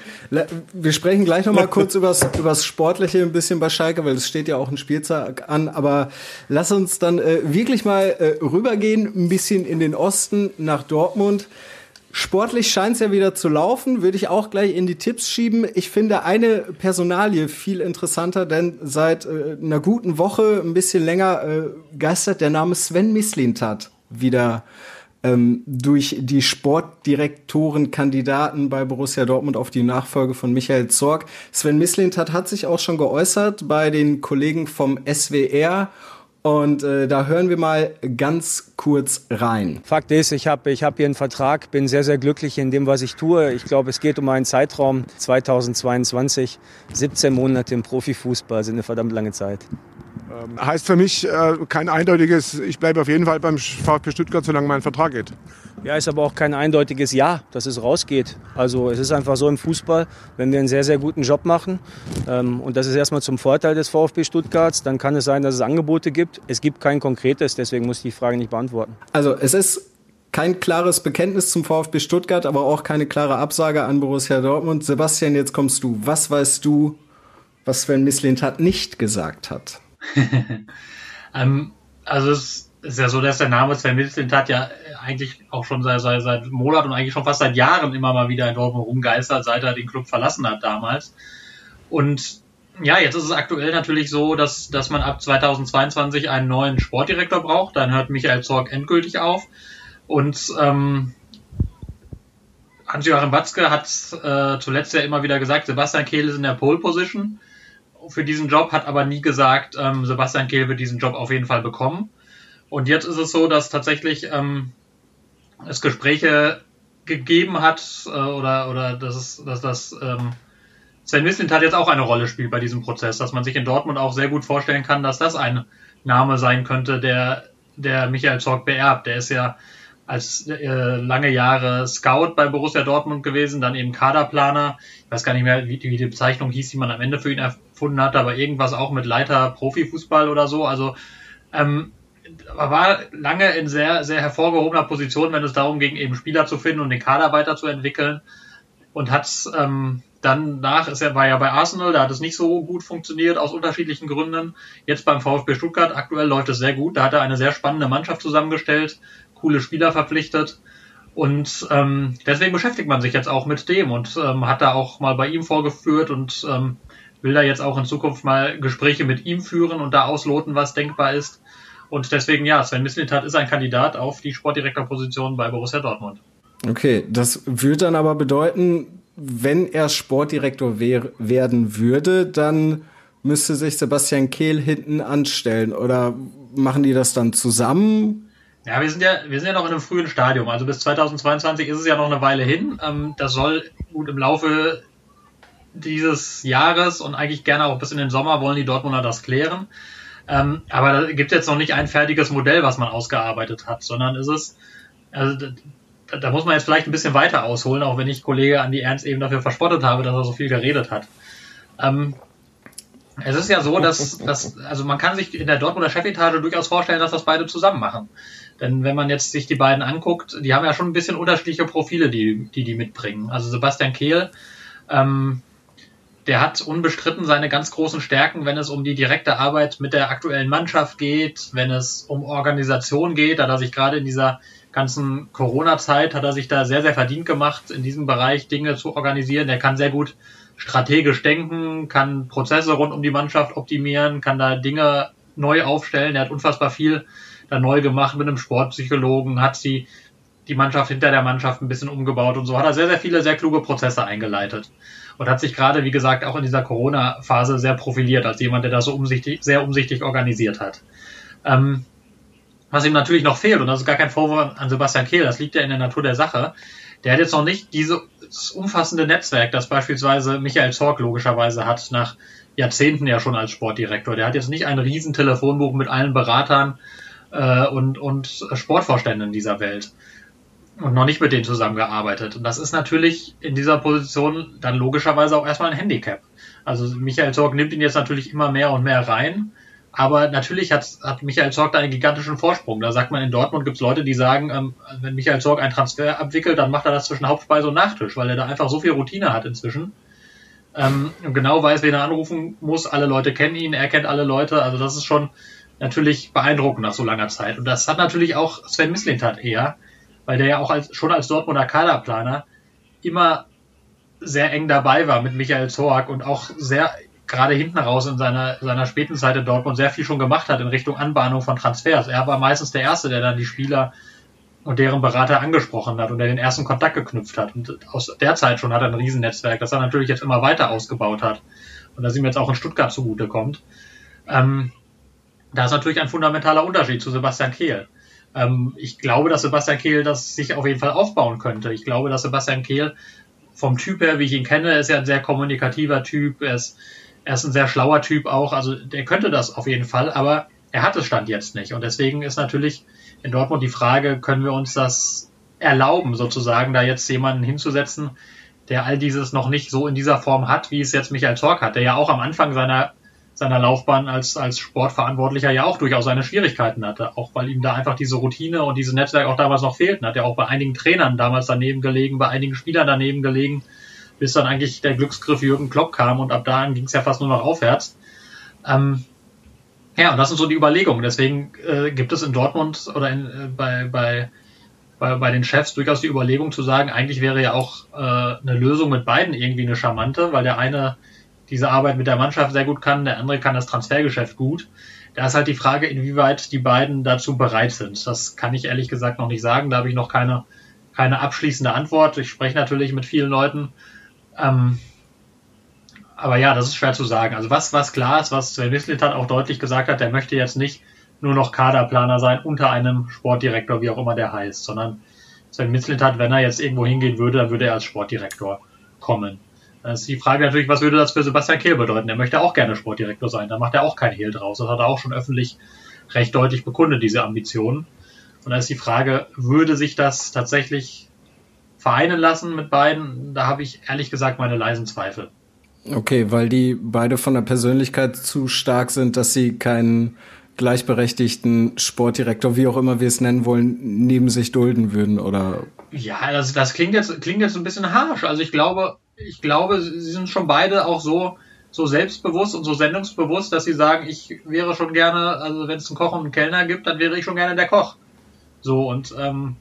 Wir sprechen gleich noch mal kurz übers, übers Sportliche ein bisschen bei Schalke, weil es steht ja auch ein Spieltag an. Aber lass uns dann äh, wirklich mal äh, rübergehen, ein bisschen in den Osten nach Dortmund. Sportlich scheint es ja wieder zu laufen, würde ich auch gleich in die Tipps schieben. Ich finde eine Personalie viel interessanter, denn seit äh, einer guten Woche, ein bisschen länger, äh, geistert der Name Sven Mislintat wieder ähm, durch die Sportdirektorenkandidaten bei Borussia Dortmund auf die Nachfolge von Michael Zorg. Sven Mislintat hat sich auch schon geäußert bei den Kollegen vom SWR und äh, da hören wir mal ganz kurz rein. Fakt ist, ich habe ich hab hier einen Vertrag, bin sehr, sehr glücklich in dem, was ich tue. Ich glaube, es geht um einen Zeitraum 2022. 17 Monate im Profifußball sind eine verdammt lange Zeit. Ähm, heißt für mich äh, kein eindeutiges, ich bleibe auf jeden Fall beim VfB Stuttgart, solange mein Vertrag geht. Ja, ist aber auch kein eindeutiges Ja, dass es rausgeht. Also es ist einfach so im Fußball, wenn wir einen sehr, sehr guten Job machen ähm, und das ist erstmal zum Vorteil des VfB Stuttgarts, dann kann es sein, dass es Angebote gibt. Es gibt kein konkretes, deswegen muss ich die Frage nicht beantworten. Also es ist kein klares Bekenntnis zum VfB Stuttgart, aber auch keine klare Absage an Borussia Dortmund. Sebastian, jetzt kommst du. Was weißt du, was Sven Mislintat nicht gesagt hat? ähm, also es ist ja so, dass der Name Sven Mislintat ja eigentlich auch schon seit, seit, seit Monaten und eigentlich schon fast seit Jahren immer mal wieder in Dortmund rumgeistert, seit er den Club verlassen hat damals. Und ja, jetzt ist es aktuell natürlich so, dass, dass man ab 2022 einen neuen Sportdirektor braucht. Dann hört Michael Zorg endgültig auf. Und ähm, Hans-Joachim Watzke hat äh, zuletzt ja immer wieder gesagt, Sebastian Kehl ist in der Pole Position für diesen Job, hat aber nie gesagt, ähm, Sebastian Kehl wird diesen Job auf jeden Fall bekommen. Und jetzt ist es so, dass tatsächlich ähm, es Gespräche gegeben hat äh, oder, oder dass, es, dass das ähm, Sven Mislint hat jetzt auch eine Rolle spielt bei diesem Prozess, dass man sich in Dortmund auch sehr gut vorstellen kann, dass das ein Name sein könnte, der, der Michael Zorc beerbt. Der ist ja als äh, lange Jahre Scout bei Borussia Dortmund gewesen, dann eben Kaderplaner. Ich weiß gar nicht mehr, wie, wie die Bezeichnung hieß, die man am Ende für ihn erfunden hat, aber irgendwas auch mit Leiter Profifußball oder so. Also ähm, war lange in sehr, sehr hervorgehobener Position, wenn es darum ging, eben Spieler zu finden und den Kader weiterzuentwickeln. Und hat ähm, dann nach, ist er war ja bei Arsenal, da hat es nicht so gut funktioniert aus unterschiedlichen Gründen. Jetzt beim VfB Stuttgart, aktuell läuft es sehr gut. Da hat er eine sehr spannende Mannschaft zusammengestellt, coole Spieler verpflichtet. Und ähm, deswegen beschäftigt man sich jetzt auch mit dem und ähm, hat da auch mal bei ihm vorgeführt und ähm, will da jetzt auch in Zukunft mal Gespräche mit ihm führen und da ausloten, was denkbar ist. Und deswegen, ja, Sven Mislintat ist ein Kandidat auf die Sportdirektorposition bei Borussia Dortmund. Okay, das würde dann aber bedeuten, wenn er Sportdirektor wär, werden würde, dann müsste sich Sebastian Kehl hinten anstellen. Oder machen die das dann zusammen? Ja, wir sind ja, wir sind ja noch in einem frühen Stadium. Also bis 2022 ist es ja noch eine Weile hin. Ähm, das soll gut im Laufe dieses Jahres und eigentlich gerne auch bis in den Sommer wollen die Dortmunder das klären. Ähm, aber da gibt es jetzt noch nicht ein fertiges Modell, was man ausgearbeitet hat, sondern ist es, also da, da, muss man jetzt vielleicht ein bisschen weiter ausholen, auch wenn ich Kollege Andi Ernst eben dafür verspottet habe, dass er so viel geredet hat. Ähm, es ist ja so, dass, dass, also man kann sich in der Dortmunder Chefetage durchaus vorstellen, dass das beide zusammen machen. Denn wenn man jetzt sich die beiden anguckt, die haben ja schon ein bisschen unterschiedliche Profile, die die, die mitbringen. Also Sebastian Kehl, ähm, der hat unbestritten seine ganz großen Stärken, wenn es um die direkte Arbeit mit der aktuellen Mannschaft geht, wenn es um Organisation geht, da hat er sich gerade in dieser ganzen Corona-Zeit hat er sich da sehr, sehr verdient gemacht, in diesem Bereich Dinge zu organisieren. Er kann sehr gut strategisch denken, kann Prozesse rund um die Mannschaft optimieren, kann da Dinge neu aufstellen. Er hat unfassbar viel da neu gemacht mit einem Sportpsychologen, hat sie die Mannschaft hinter der Mannschaft ein bisschen umgebaut und so hat er sehr, sehr viele sehr kluge Prozesse eingeleitet und hat sich gerade, wie gesagt, auch in dieser Corona-Phase sehr profiliert als jemand, der das so umsichtig, sehr umsichtig organisiert hat. Ähm, was ihm natürlich noch fehlt, und das ist gar kein Vorwurf an Sebastian Kehl, das liegt ja in der Natur der Sache, der hat jetzt noch nicht dieses umfassende Netzwerk, das beispielsweise Michael Zorg logischerweise hat, nach Jahrzehnten ja schon als Sportdirektor. Der hat jetzt nicht ein riesen Telefonbuch mit allen Beratern äh, und, und Sportvorständen dieser Welt und noch nicht mit denen zusammengearbeitet. Und das ist natürlich in dieser Position dann logischerweise auch erstmal ein Handicap. Also Michael Zorg nimmt ihn jetzt natürlich immer mehr und mehr rein. Aber natürlich hat, hat Michael Zorg da einen gigantischen Vorsprung. Da sagt man, in Dortmund gibt es Leute, die sagen, ähm, wenn Michael Zorg einen Transfer abwickelt, dann macht er das zwischen Hauptspeise und Nachtisch, weil er da einfach so viel Routine hat inzwischen. Ähm, genau weiß, wen er anrufen muss. Alle Leute kennen ihn, er kennt alle Leute. Also das ist schon natürlich beeindruckend nach so langer Zeit. Und das hat natürlich auch Sven Mislintat eher weil der ja auch als, schon als Dortmunder Kaderplaner immer sehr eng dabei war mit Michael Zorg und auch sehr gerade hinten raus in seiner, seiner späten Zeit in Dortmund sehr viel schon gemacht hat in Richtung Anbahnung von Transfers. Er war meistens der Erste, der dann die Spieler und deren Berater angesprochen hat und der den ersten Kontakt geknüpft hat. Und aus der Zeit schon hat er ein Riesennetzwerk, das er natürlich jetzt immer weiter ausgebaut hat und das ihm jetzt auch in Stuttgart zugutekommt. Ähm, da ist natürlich ein fundamentaler Unterschied zu Sebastian Kehl. Ähm, ich glaube, dass Sebastian Kehl das sich auf jeden Fall aufbauen könnte. Ich glaube, dass Sebastian Kehl vom Typ her, wie ich ihn kenne, ist ja ein sehr kommunikativer Typ. Er ist, er ist ein sehr schlauer Typ auch. Also der könnte das auf jeden Fall, aber er hat es Stand jetzt nicht. Und deswegen ist natürlich in Dortmund die Frage, können wir uns das erlauben, sozusagen, da jetzt jemanden hinzusetzen, der all dieses noch nicht so in dieser Form hat, wie es jetzt Michael Zorc hat, der ja auch am Anfang seiner, seiner Laufbahn als, als Sportverantwortlicher ja auch durchaus seine Schwierigkeiten hatte, auch weil ihm da einfach diese Routine und dieses Netzwerk auch damals noch fehlten. Hat er auch bei einigen Trainern damals daneben gelegen, bei einigen Spielern daneben gelegen, bis dann eigentlich der Glücksgriff Jürgen Klopp kam und ab da ging es ja fast nur noch aufwärts. Ähm, ja, und das sind so die Überlegungen. Deswegen äh, gibt es in Dortmund oder in, äh, bei, bei, bei, bei den Chefs durchaus die Überlegung zu sagen, eigentlich wäre ja auch äh, eine Lösung mit beiden irgendwie eine charmante, weil der eine diese Arbeit mit der Mannschaft sehr gut kann, der andere kann das Transfergeschäft gut. Da ist halt die Frage, inwieweit die beiden dazu bereit sind. Das kann ich ehrlich gesagt noch nicht sagen. Da habe ich noch keine, keine abschließende Antwort. Ich spreche natürlich mit vielen Leuten. Ähm, aber ja, das ist schwer zu sagen. Also was, was klar ist, was Sven Mislintat auch deutlich gesagt hat, der möchte jetzt nicht nur noch Kaderplaner sein unter einem Sportdirektor, wie auch immer der heißt, sondern Sven Mislintat, wenn er jetzt irgendwo hingehen würde, dann würde er als Sportdirektor kommen. Dann ist die Frage natürlich, was würde das für Sebastian Kehl bedeuten? Er möchte auch gerne Sportdirektor sein, da macht er auch kein Hehl draus. Das hat er auch schon öffentlich recht deutlich bekundet, diese Ambitionen. Und da ist die Frage, würde sich das tatsächlich vereinen lassen mit beiden? Da habe ich ehrlich gesagt meine leisen Zweifel. Okay, weil die beide von der Persönlichkeit zu stark sind, dass sie keinen gleichberechtigten Sportdirektor, wie auch immer wir es nennen wollen, neben sich dulden würden, oder? Ja, das, das klingt jetzt, klingt jetzt ein bisschen harsch. Also ich glaube, ich glaube, sie sind schon beide auch so, so selbstbewusst und so sendungsbewusst, dass sie sagen, ich wäre schon gerne, also wenn es einen Koch und einen Kellner gibt, dann wäre ich schon gerne der Koch. So, und ähm,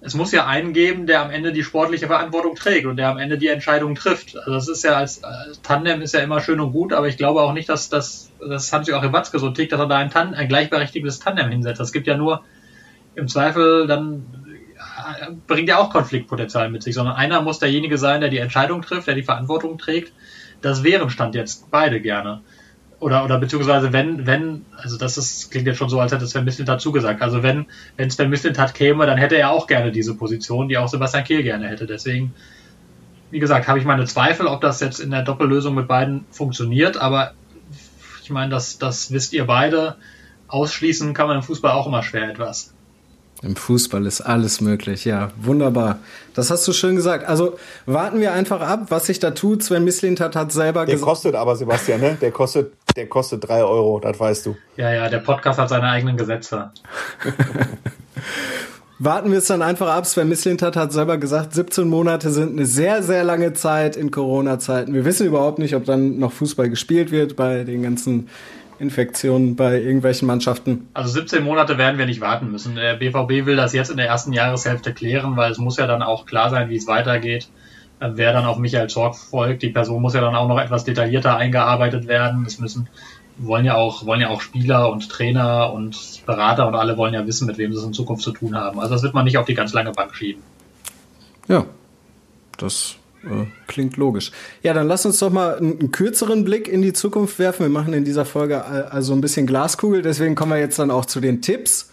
es muss ja einen geben, der am Ende die sportliche Verantwortung trägt und der am Ende die Entscheidung trifft. Also das ist ja als, als Tandem ist ja immer schön und gut, aber ich glaube auch nicht, dass das, das haben sie auch im Watzke so tickt, dass er da ein, Tan ein gleichberechtigtes Tandem hinsetzt. Das gibt ja nur im Zweifel dann bringt ja auch Konfliktpotenzial mit sich, sondern einer muss derjenige sein, der die Entscheidung trifft, der die Verantwortung trägt. Das wären Stand jetzt beide gerne oder, oder beziehungsweise wenn, wenn, also das ist, klingt jetzt schon so, als hätte Sven Mislintat zugesagt. Also wenn, wenn Sven Mislintat käme, dann hätte er auch gerne diese Position, die auch Sebastian Kehl gerne hätte. Deswegen, wie gesagt, habe ich meine Zweifel, ob das jetzt in der Doppellösung mit beiden funktioniert, aber ich meine, das, das wisst ihr beide. Ausschließen kann man im Fußball auch immer schwer etwas. Im Fußball ist alles möglich, ja. Wunderbar. Das hast du schön gesagt. Also warten wir einfach ab, was sich da tut. Sven Mislintat hat selber gesagt. Der kostet aber, Sebastian, ne? Der kostet, der kostet drei Euro, das weißt du. Ja, ja, der Podcast hat seine eigenen Gesetze. Warten wir es dann einfach ab. Sven Mislintat hat selber gesagt, 17 Monate sind eine sehr, sehr lange Zeit in Corona-Zeiten. Wir wissen überhaupt nicht, ob dann noch Fußball gespielt wird bei den ganzen Infektionen bei irgendwelchen Mannschaften. Also 17 Monate werden wir nicht warten müssen. Der BVB will das jetzt in der ersten Jahreshälfte klären, weil es muss ja dann auch klar sein, wie es weitergeht. Äh, wer dann auf Michael Zorg folgt, die Person muss ja dann auch noch etwas detaillierter eingearbeitet werden. Es müssen wollen ja auch wollen ja auch Spieler und Trainer und Berater und alle wollen ja wissen, mit wem sie es in Zukunft zu tun haben. Also das wird man nicht auf die ganz lange Bank schieben. Ja, das äh, klingt logisch. Ja, dann lass uns doch mal einen, kürzeren Blick in die Zukunft werfen. Wir machen in dieser Folge also ein bisschen Glaskugel, deswegen kommen wir jetzt dann auch zu den Tipps.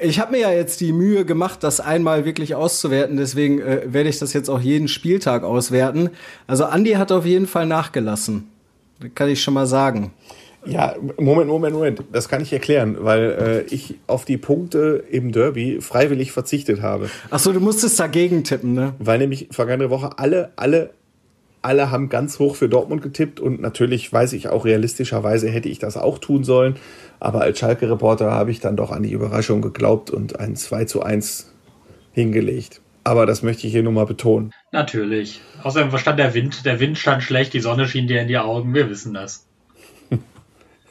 Ich habe mir ja jetzt die Mühe gemacht, das einmal wirklich auszuwerten, deswegen äh, werde ich das jetzt auch jeden Spieltag auswerten. Also Andi hat auf jeden Fall nachgelassen. Kann ich schon mal sagen. Ja, Moment, Moment, Moment. Das kann ich erklären, weil äh, ich auf die Punkte im Derby freiwillig verzichtet habe. Ach so, du musstest dagegen tippen, ne? Weil nämlich vergangene Woche alle, alle, alle haben ganz hoch für Dortmund getippt und natürlich weiß ich auch realistischerweise hätte ich das auch tun sollen. Aber als Schalke-Reporter habe ich dann doch an die Überraschung geglaubt und ein 2 zu 1 hingelegt. Aber das möchte ich hier nur mal betonen. Natürlich. Außerdem stand der Wind. Der Wind stand schlecht, die Sonne schien dir in die Augen. Wir wissen das.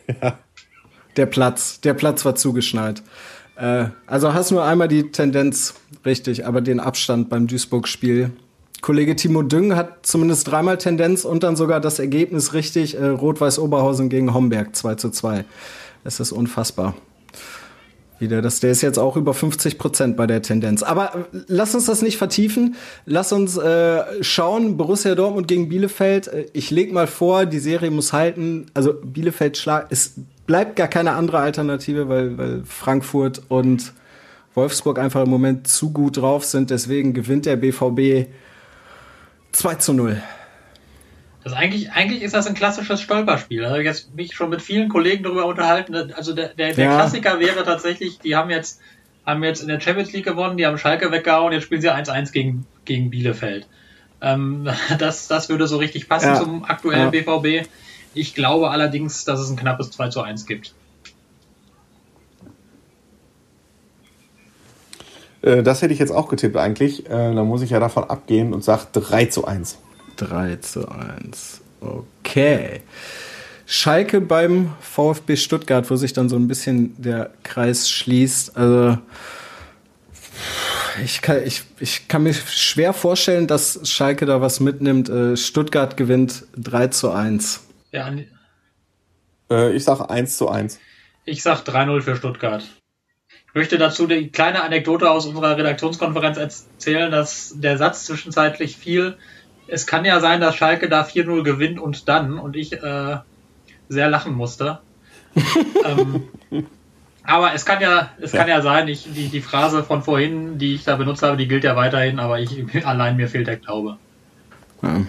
Der Platz, der Platz war zugeschneit. Äh, also hast nur einmal die Tendenz richtig, aber den Abstand beim Duisburg-Spiel. Kollege Timo Düng hat zumindest dreimal Tendenz und dann sogar das Ergebnis richtig. Äh, Rot-Weiß Oberhausen gegen Homberg 2 zu 2. Es ist unfassbar. Wieder, das, der ist jetzt auch über 50 Prozent bei der Tendenz. Aber äh, lass uns das nicht vertiefen. Lass uns äh, schauen, Borussia Dortmund gegen Bielefeld. Äh, ich leg mal vor, die Serie muss halten. Also Bielefeld schlag. Es bleibt gar keine andere Alternative, weil, weil Frankfurt und Wolfsburg einfach im Moment zu gut drauf sind. Deswegen gewinnt der BVB 2 zu 0. Das eigentlich, eigentlich ist das ein klassisches Stolperspiel. Also jetzt mich schon mit vielen Kollegen darüber unterhalten. Also der, der, der ja. Klassiker wäre tatsächlich, die haben jetzt, haben jetzt in der Champions League gewonnen, die haben Schalke weggehauen, jetzt spielen sie 1-1 gegen, gegen Bielefeld. Ähm, das, das würde so richtig passen ja. zum aktuellen ja. BVB. Ich glaube allerdings, dass es ein knappes 2 zu 1 gibt. Äh, das hätte ich jetzt auch getippt eigentlich. Äh, da muss ich ja davon abgehen und sage 3 zu 1. 3 zu 1. Okay. Schalke beim VfB Stuttgart, wo sich dann so ein bisschen der Kreis schließt. Also ich kann, ich, ich kann mir schwer vorstellen, dass Schalke da was mitnimmt. Äh, Stuttgart gewinnt 3 zu 1. Ja, äh, ich sage 1 zu 1. Ich sage 3-0 für Stuttgart. Ich möchte dazu die kleine Anekdote aus unserer Redaktionskonferenz erzählen, dass der Satz zwischenzeitlich fiel, es kann ja sein, dass Schalke da 4-0 gewinnt und dann und ich äh, sehr lachen musste. ähm, aber es kann ja, es ja. kann ja sein, ich, die, die Phrase von vorhin, die ich da benutzt habe, die gilt ja weiterhin, aber ich allein mir fehlt der Glaube. Ja.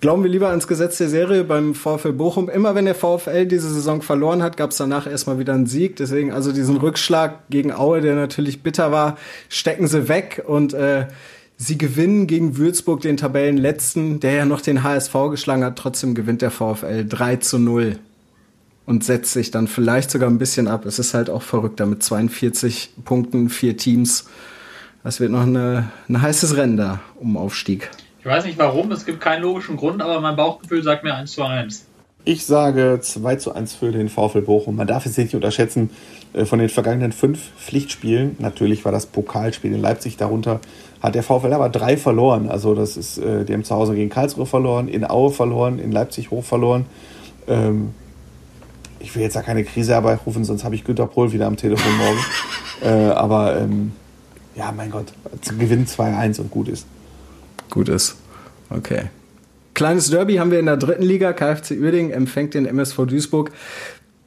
Glauben wir lieber ans Gesetz der Serie beim VfL Bochum. Immer wenn der VfL diese Saison verloren hat, gab es danach erstmal wieder einen Sieg. Deswegen also diesen Rückschlag gegen Aue, der natürlich bitter war, stecken sie weg und äh, Sie gewinnen gegen Würzburg den Tabellenletzten, der ja noch den HSV geschlagen hat. Trotzdem gewinnt der VfL 3 zu 0 und setzt sich dann vielleicht sogar ein bisschen ab. Es ist halt auch verrückt, mit 42 Punkten, vier Teams. Das wird noch eine, ein heißes Rennen da um Aufstieg. Ich weiß nicht warum, es gibt keinen logischen Grund, aber mein Bauchgefühl sagt mir 1 zu 1. Ich sage 2 zu 1 für den VfL Bochum. Man darf es nicht unterschätzen, äh, von den vergangenen fünf Pflichtspielen, natürlich war das Pokalspiel in Leipzig darunter, hat der VfL aber drei verloren. Also das ist, äh, die haben zu Hause gegen Karlsruhe verloren, in Aue verloren, in Leipzig hoch verloren. Ähm, ich will jetzt da keine Krise herbeirufen, sonst habe ich Günter Pohl wieder am Telefon morgen. äh, aber ähm, ja, mein Gott, Gewinn 2-1 und gut ist. Gut ist. Okay. Kleines Derby haben wir in der dritten Liga. KfC Uerdingen empfängt den MSV Duisburg.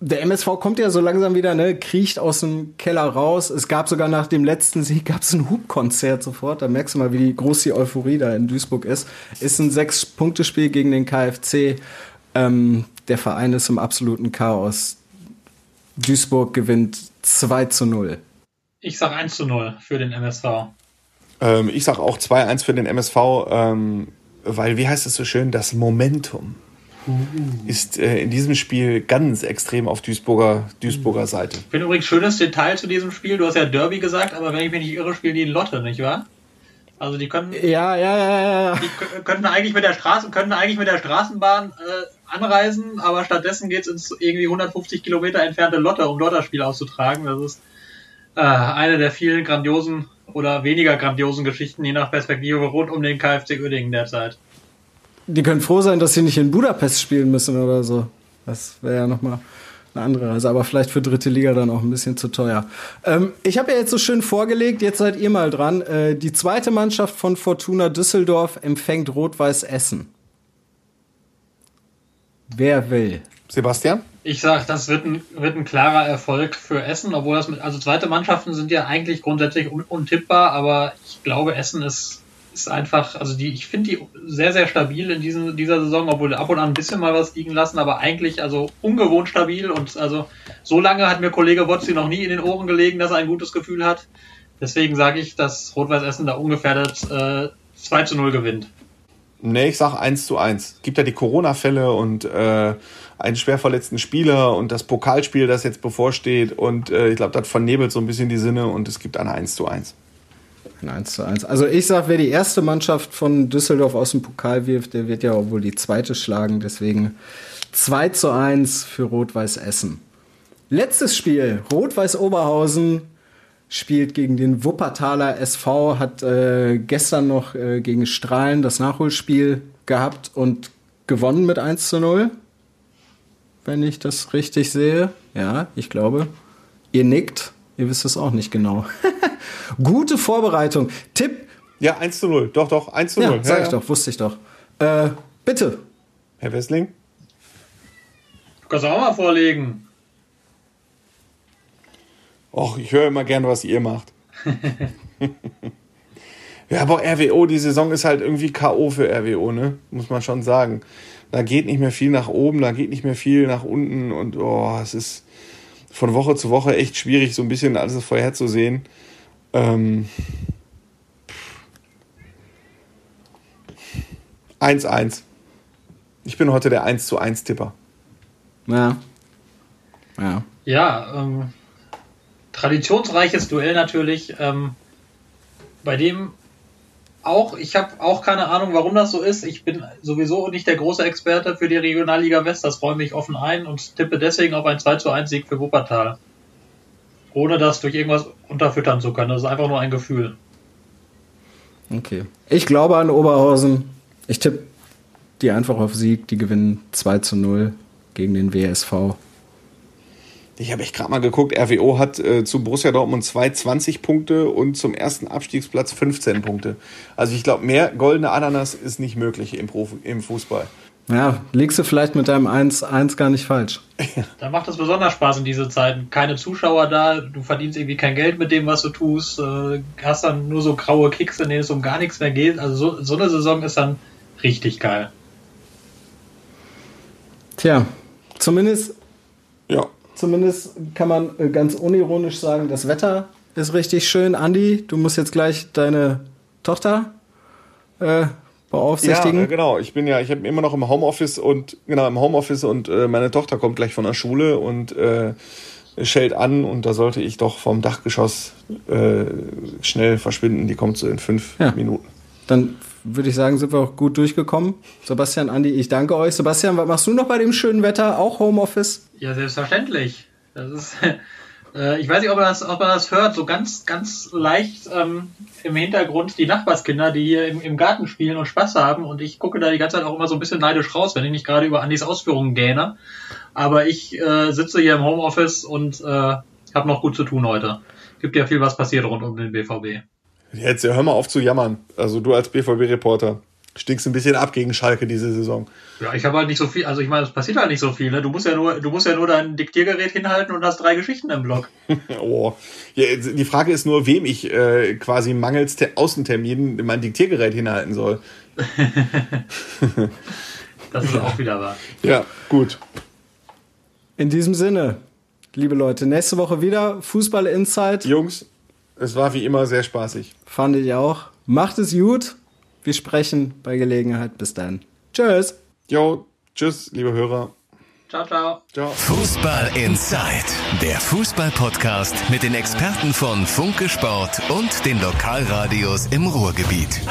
Der MSV kommt ja so langsam wieder, ne, kriecht aus dem Keller raus. Es gab sogar nach dem letzten Sieg gab es ein Hubkonzert sofort. Da merkst du mal, wie die groß die Euphorie da in Duisburg ist. Ist ein Sechs-Punkte-Spiel gegen den KfC. Ähm, der Verein ist im absoluten Chaos. Duisburg gewinnt 2 zu 0. Ich sag 1 zu 0 für den MSV. Ähm, ich sag auch 2-1 für den MSV. Ähm weil, wie heißt es so schön, das Momentum ist äh, in diesem Spiel ganz extrem auf Duisburger, Duisburger Seite. Ich finde übrigens schönes Detail zu diesem Spiel. Du hast ja Derby gesagt, aber wenn ich mich nicht irre, spielen die in Lotte, nicht wahr? Also die können. Ja, ja, ja, ja. Die könnten eigentlich mit der Straße, könnten eigentlich mit der Straßenbahn äh, anreisen, aber stattdessen geht es ins irgendwie 150 Kilometer entfernte Lotte, um dort das Spiel auszutragen. Das ist äh, eine der vielen grandiosen oder weniger grandiosen Geschichten, je nach Perspektive, rund um den KFC Uerdingen derzeit. Die können froh sein, dass sie nicht in Budapest spielen müssen oder so. Das wäre ja nochmal eine andere Reise, aber vielleicht für dritte Liga dann auch ein bisschen zu teuer. Ähm, ich habe ja jetzt so schön vorgelegt, jetzt seid ihr mal dran. Äh, die zweite Mannschaft von Fortuna Düsseldorf empfängt Rot-Weiß Essen. Wer will? Sebastian? Ich sag, das wird ein, wird ein klarer Erfolg für Essen, obwohl das mit, also zweite Mannschaften sind ja eigentlich grundsätzlich un, untippbar, aber ich glaube, Essen ist, ist einfach, also die, ich finde die sehr, sehr stabil in diesen, dieser Saison, obwohl ab und an ein bisschen mal was liegen lassen, aber eigentlich also ungewohnt stabil und also so lange hat mir Kollege Wotzi noch nie in den Ohren gelegen, dass er ein gutes Gefühl hat. Deswegen sage ich, dass Rot-Weiß Essen da ungefährdet äh, 2 zu 0 gewinnt. Nee, ich sag 1 zu 1. Gibt ja die Corona-Fälle und äh, einen schwer verletzten Spieler und das Pokalspiel, das jetzt bevorsteht. Und äh, ich glaube, das vernebelt so ein bisschen die Sinne und es gibt eine 1 zu 1. Ein 1 zu 1. Also ich sag, wer die erste Mannschaft von Düsseldorf aus dem Pokal wirft, der wird ja wohl die zweite schlagen. Deswegen 2 zu 1 für Rot-Weiß Essen. Letztes Spiel, Rot-Weiß Oberhausen spielt gegen den Wuppertaler SV, hat äh, gestern noch äh, gegen Strahlen das Nachholspiel gehabt und gewonnen mit 1 zu 0. Wenn ich das richtig sehe. Ja, ich glaube. Ihr nickt. Ihr wisst es auch nicht genau. Gute Vorbereitung. Tipp. Ja, 1 zu 0. Doch, doch, 1 zu 0. Ja, sag ich doch, wusste ich doch. Äh, bitte. Herr Wessling? Du kannst auch mal vorlegen. Och, ich höre immer gern, was ihr macht. ja, aber RWO, die Saison ist halt irgendwie K.O. für RWO, ne? Muss man schon sagen. Da geht nicht mehr viel nach oben, da geht nicht mehr viel nach unten und oh, es ist von Woche zu Woche echt schwierig, so ein bisschen alles vorherzusehen. Ähm, 1-1. Ich bin heute der 1 zu 1 Tipper. Ja. Ja. Ja, ähm, traditionsreiches Duell natürlich, ähm, bei dem auch, ich habe auch keine Ahnung, warum das so ist. Ich bin sowieso nicht der große Experte für die Regionalliga West, das räume ich offen ein und tippe deswegen auf ein 2 zu 1 Sieg für Wuppertal. Ohne das durch irgendwas unterfüttern zu können. Das ist einfach nur ein Gefühl. Okay. Ich glaube an Oberhausen. Ich tippe die einfach auf Sieg. Die gewinnen 2 zu 0 gegen den WSV. Ich habe echt gerade mal geguckt, RWO hat äh, zu Borussia Dortmund 2 20 Punkte und zum ersten Abstiegsplatz 15 Punkte. Also ich glaube, mehr goldene Ananas ist nicht möglich im, Profi, im Fußball. Ja, liegst du vielleicht mit deinem 1-1 gar nicht falsch. Da macht es besonders Spaß in diese Zeiten. Keine Zuschauer da, du verdienst irgendwie kein Geld mit dem, was du tust, äh, hast dann nur so graue Kicks, in denen es um gar nichts mehr geht. Also so, so eine Saison ist dann richtig geil. Tja, zumindest. Zumindest kann man äh, ganz unironisch sagen, das Wetter ist richtig schön. Andi, du musst jetzt gleich deine Tochter äh, beaufsichtigen. Ja, äh, genau. Ich bin ja, ich habe immer noch im Homeoffice und genau im Homeoffice und äh, meine Tochter kommt gleich von der Schule und äh, schellt an und da sollte ich doch vom Dachgeschoss äh, schnell verschwinden. Die kommt so in fünf Ja. Minuten. Dann würde ich sagen, sind wir auch gut durchgekommen. Sebastian, Andi, ich danke euch. Sebastian, was machst du noch bei dem schönen Wetter? Auch Homeoffice? Ja, selbstverständlich. Das ist, äh, ich weiß nicht, ob man das, ob man das hört, so ganz, ganz leicht ähm, im Hintergrund die Nachbarskinder, die hier im, im Garten spielen und Spaß haben. Und ich gucke da die ganze Zeit auch immer so ein bisschen neidisch raus, wenn ich nicht gerade über Andis Ausführungen gähne. Aber ich äh, sitze hier im Homeoffice und äh, habe noch gut zu tun heute. Gibt ja viel, was passiert rund um den BVB. Jetzt hör mal auf zu jammern. Also du als BVB-Reporter stinkst ein bisschen ab gegen Schalke diese Saison. Ja, ich habe halt nicht so viel, also ich meine, es passiert halt nicht so viel. Ne? Du musst ja nur, du musst ja nur dein Diktiergerät hinhalten und hast drei Geschichten im Blog. Oh. Ja, die Frage ist nur, wem ich äh, quasi mangels Te- Außenterminen mein Diktiergerät hinhalten soll. Das ist auch wieder wahr. Ja, gut. In diesem Sinne, liebe Leute, nächste Woche wieder Fußball Insight. Jungs, es war wie immer sehr spaßig. Fand ich auch. Macht es gut. Wir sprechen bei Gelegenheit. Bis dann. Tschüss. Jo, tschüss, liebe Hörer. Ciao, ciao. Ciao. Fußball Inside, der Fußball-Podcast mit den Experten von Funke Sport und den Lokalradios im Ruhrgebiet.